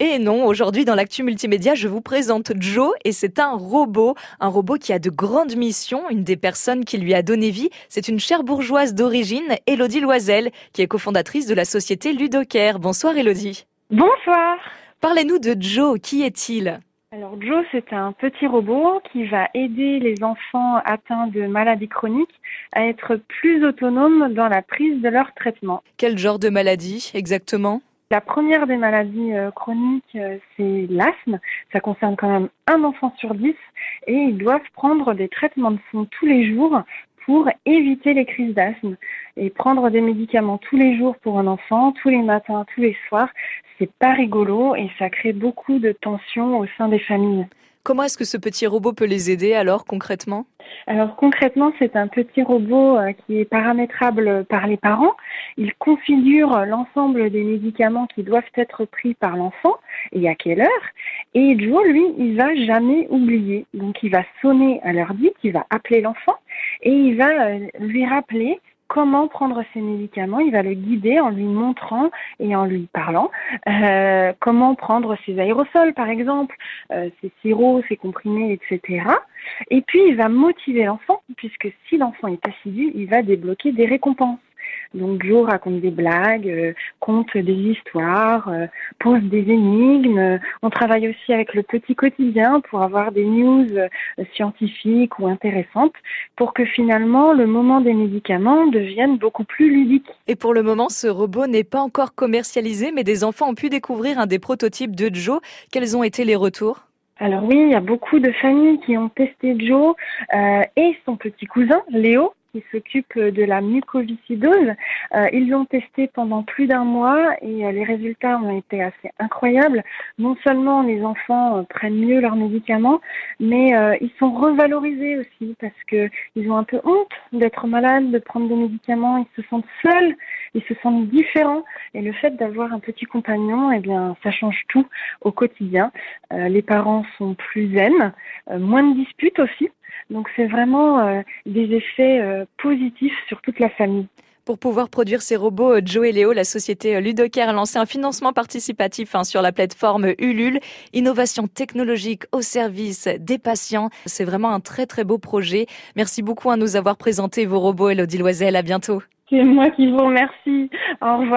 Et non, aujourd'hui dans l'actu multimédia, je vous présente Joe et c'est un robot, un robot qui a de grandes missions. Une des personnes qui lui a donné vie, c'est une chère bourgeoise d'origine, Elodie Loisel, qui est cofondatrice de la société Ludocare. Bonsoir Elodie. Bonsoir. Parlez-nous de Joe, qui est-il? Alors Joe, c'est un petit robot qui va aider les enfants atteints de maladies chroniques à être plus autonomes dans la prise de leur traitement. Quel genre de maladie exactement? La première des maladies euh, chroniques, euh, c'est l'asthme. Ça concerne quand même un enfant sur dix et ils doivent prendre des traitements de fond tous les jours pour éviter les crises d'asthme. Et prendre des médicaments tous les jours pour un enfant, tous les matins, tous les soirs, c'est pas rigolo et ça crée beaucoup de tensions au sein des familles. Comment est-ce que ce petit robot peut les aider alors concrètement? Alors concrètement, c'est un petit robot euh, qui est paramétrable par les parents. Il configure l'ensemble des médicaments qui doivent être pris par l'enfant et à quelle heure. Et Joe, lui, il va jamais oublier. Donc il va sonner à l'heure dite, il va appeler l'enfant et il va euh, lui rappeler comment prendre ses médicaments. Il va le guider en lui montrant et en lui parlant euh, comment prendre ses aérosols, par exemple, euh, ses sirops, ses comprimés, etc. Et puis, il va motiver l'enfant, puisque si l'enfant est assidu, il va débloquer des récompenses. Donc Joe raconte des blagues, euh, conte des histoires, euh, pose des énigmes. On travaille aussi avec le petit quotidien pour avoir des news euh, scientifiques ou intéressantes pour que finalement le moment des médicaments devienne beaucoup plus ludique. Et pour le moment, ce robot n'est pas encore commercialisé, mais des enfants ont pu découvrir un des prototypes de Joe. Quels ont été les retours? Alors oui, il y a beaucoup de familles qui ont testé Joe euh, et son petit cousin Léo qui s'occupe de la mucoviscidose. Euh, ils l'ont testé pendant plus d'un mois et euh, les résultats ont été assez incroyables. Non seulement les enfants euh, prennent mieux leurs médicaments, mais ils sont revalorisés aussi parce que ils ont un peu honte d'être malades, de prendre des médicaments. Ils se sentent seuls, ils se sentent différents. Et le fait d'avoir un petit compagnon, eh bien, ça change tout au quotidien. les parents sont plus zen, moins de disputes aussi donc c'est vraiment euh, des effets euh, positifs sur toute la famille. Pour pouvoir produire ces robots, euh, Joe et Léo, la société Ludocare a lancé un financement participatif hein, sur la plateforme Ulule. Innovation technologique au service des patients. C'est vraiment un très très beau projet. Merci beaucoup à nous avoir présenté vos robots, Elodie Loisel. À bientôt. C'est moi qui vous remercie. Au revoir.